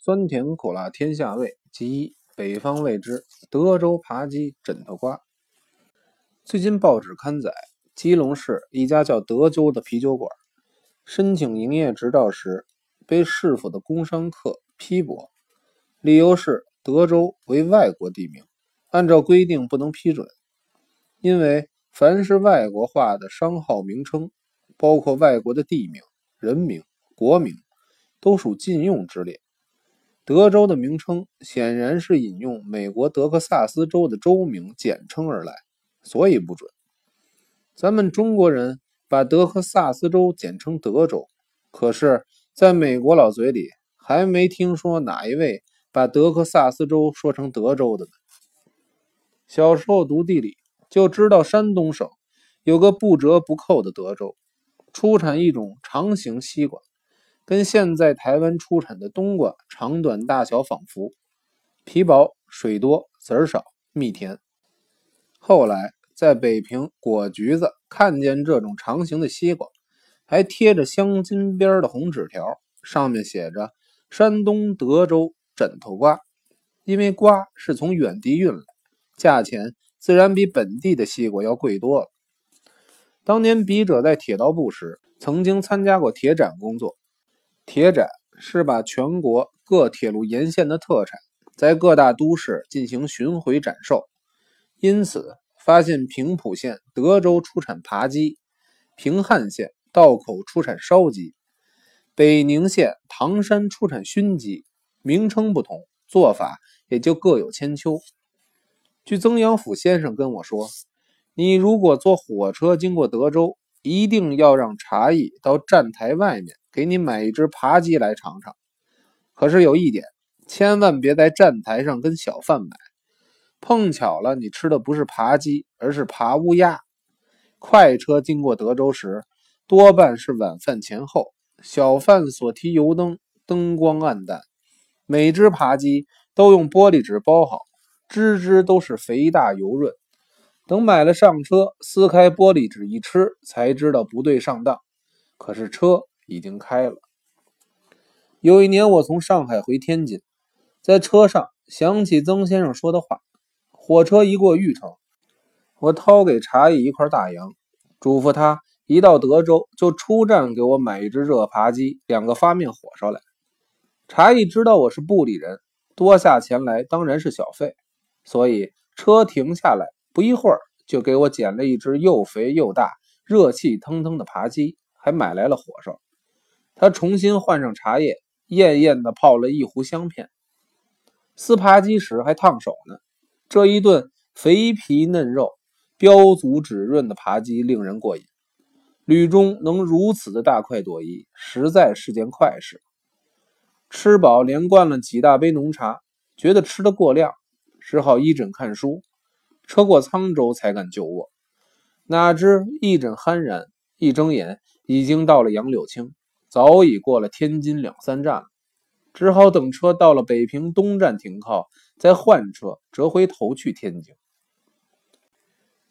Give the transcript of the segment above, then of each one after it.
酸甜苦辣天下味，即北方味之德州扒鸡枕头瓜。最近报纸刊载，基隆市一家叫德州的啤酒馆，申请营业执照时被市府的工商课批驳，理由是德州为外国地名，按照规定不能批准。因为凡是外国化的商号名称，包括外国的地名、人名、国名，都属禁用之列。德州的名称显然是引用美国德克萨斯州的州名简称而来。所以不准。咱们中国人把德克萨斯州简称德州，可是在美国佬嘴里还没听说哪一位把德克萨斯州说成德州的呢。小时候读地理就知道，山东省有个不折不扣的德州，出产一种长形西瓜，跟现在台湾出产的冬瓜长短大小仿佛，皮薄水多籽儿少蜜甜。后来。在北平果橘子看见这种长形的西瓜，还贴着镶金边的红纸条，上面写着“山东德州枕头瓜”。因为瓜是从远地运来，价钱自然比本地的西瓜要贵多了。当年笔者在铁道部时，曾经参加过铁展工作。铁展是把全国各铁路沿线的特产在各大都市进行巡回展售，因此。发现平浦县德州出产扒鸡，平汉县道口出产烧鸡，北宁县唐山出产熏鸡，名称不同，做法也就各有千秋。据曾阳甫先生跟我说，你如果坐火车经过德州，一定要让茶艺到站台外面给你买一只扒鸡来尝尝。可是有一点，千万别在站台上跟小贩买。碰巧了，你吃的不是扒鸡，而是扒乌鸦。快车经过德州时，多半是晚饭前后，小贩所提油灯，灯光暗淡，每只扒鸡都用玻璃纸包好，只只都是肥大油润。等买了上车，撕开玻璃纸一吃，才知道不对上当。可是车已经开了。有一年，我从上海回天津，在车上想起曾先生说的话。火车一过玉城，我掏给茶艺一块大洋，嘱咐他一到德州就出站给我买一只热扒鸡，两个发面火烧来。茶艺知道我是部里人，多下钱来当然是小费，所以车停下来不一会儿就给我捡了一只又肥又大、热气腾腾的扒鸡，还买来了火烧。他重新换上茶叶，艳艳的泡了一壶香片。撕扒鸡时还烫手呢。这一顿肥皮嫩肉、膘足脂润的扒鸡令人过瘾，吕中能如此的大快朵颐，实在是件快事。吃饱连灌了几大杯浓茶，觉得吃得过量，只好一枕看书。车过沧州才敢就卧，哪知一枕酣然，一睁眼已经到了杨柳青，早已过了天津两三站了。只好等车到了北平东站停靠，再换车折回头去天津。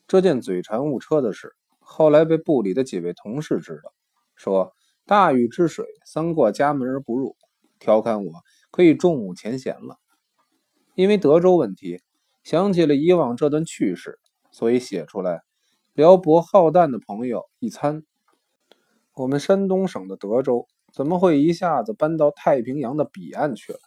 这件嘴馋误车的事，后来被部里的几位同事知道，说大禹之水三过家门而不入，调侃我可以重武前嫌了。因为德州问题，想起了以往这段趣事，所以写出来，撩拨好淡的朋友一参。我们山东省的德州。怎么会一下子搬到太平洋的彼岸去了？